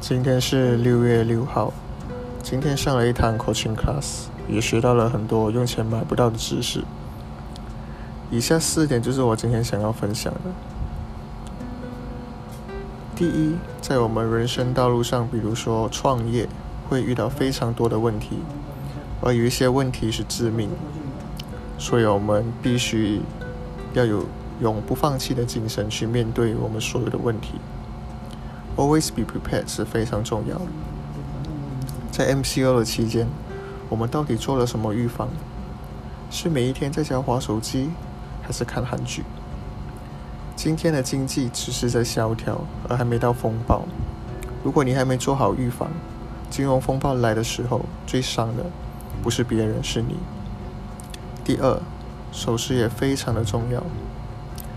今天是六月六号，今天上了一堂 coaching class，也学到了很多用钱买不到的知识。以下四点就是我今天想要分享的。第一，在我们人生道路上，比如说创业，会遇到非常多的问题，而有一些问题是致命，所以我们必须要有永不放弃的精神去面对我们所有的问题。Always be prepared 是非常重要的。在 MCO 的期间，我们到底做了什么预防？是每一天在家划手机，还是看韩剧？今天的经济只是在萧条，而还没到风暴。如果你还没做好预防，金融风暴来的时候，最伤的不是别人，是你。第二，守时也非常的重要。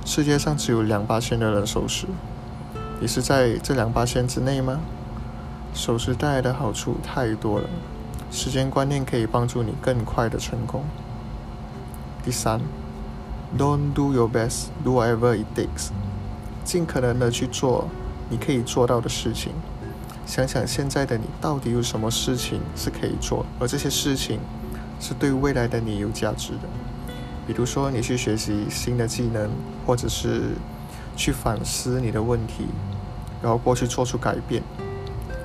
世界上只有两八千的人守时。你是在这两八千之内吗？守时带来的好处太多了，时间观念可以帮助你更快的成功。第三，Don't do your best, do whatever it takes，尽可能的去做你可以做到的事情。想想现在的你到底有什么事情是可以做，而这些事情是对未来的你有价值的。比如说，你去学习新的技能，或者是去反思你的问题。然后过去做出改变，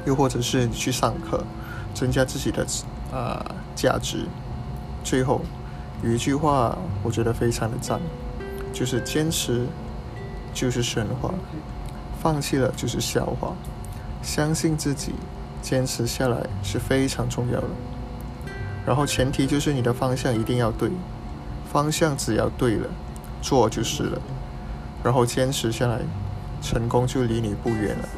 又或者是你去上课，增加自己的啊价值。最后有一句话，我觉得非常的赞，就是坚持就是神话，放弃了就是笑话。相信自己，坚持下来是非常重要的。然后前提就是你的方向一定要对，方向只要对了，做就是了。然后坚持下来。成功就离你不远了。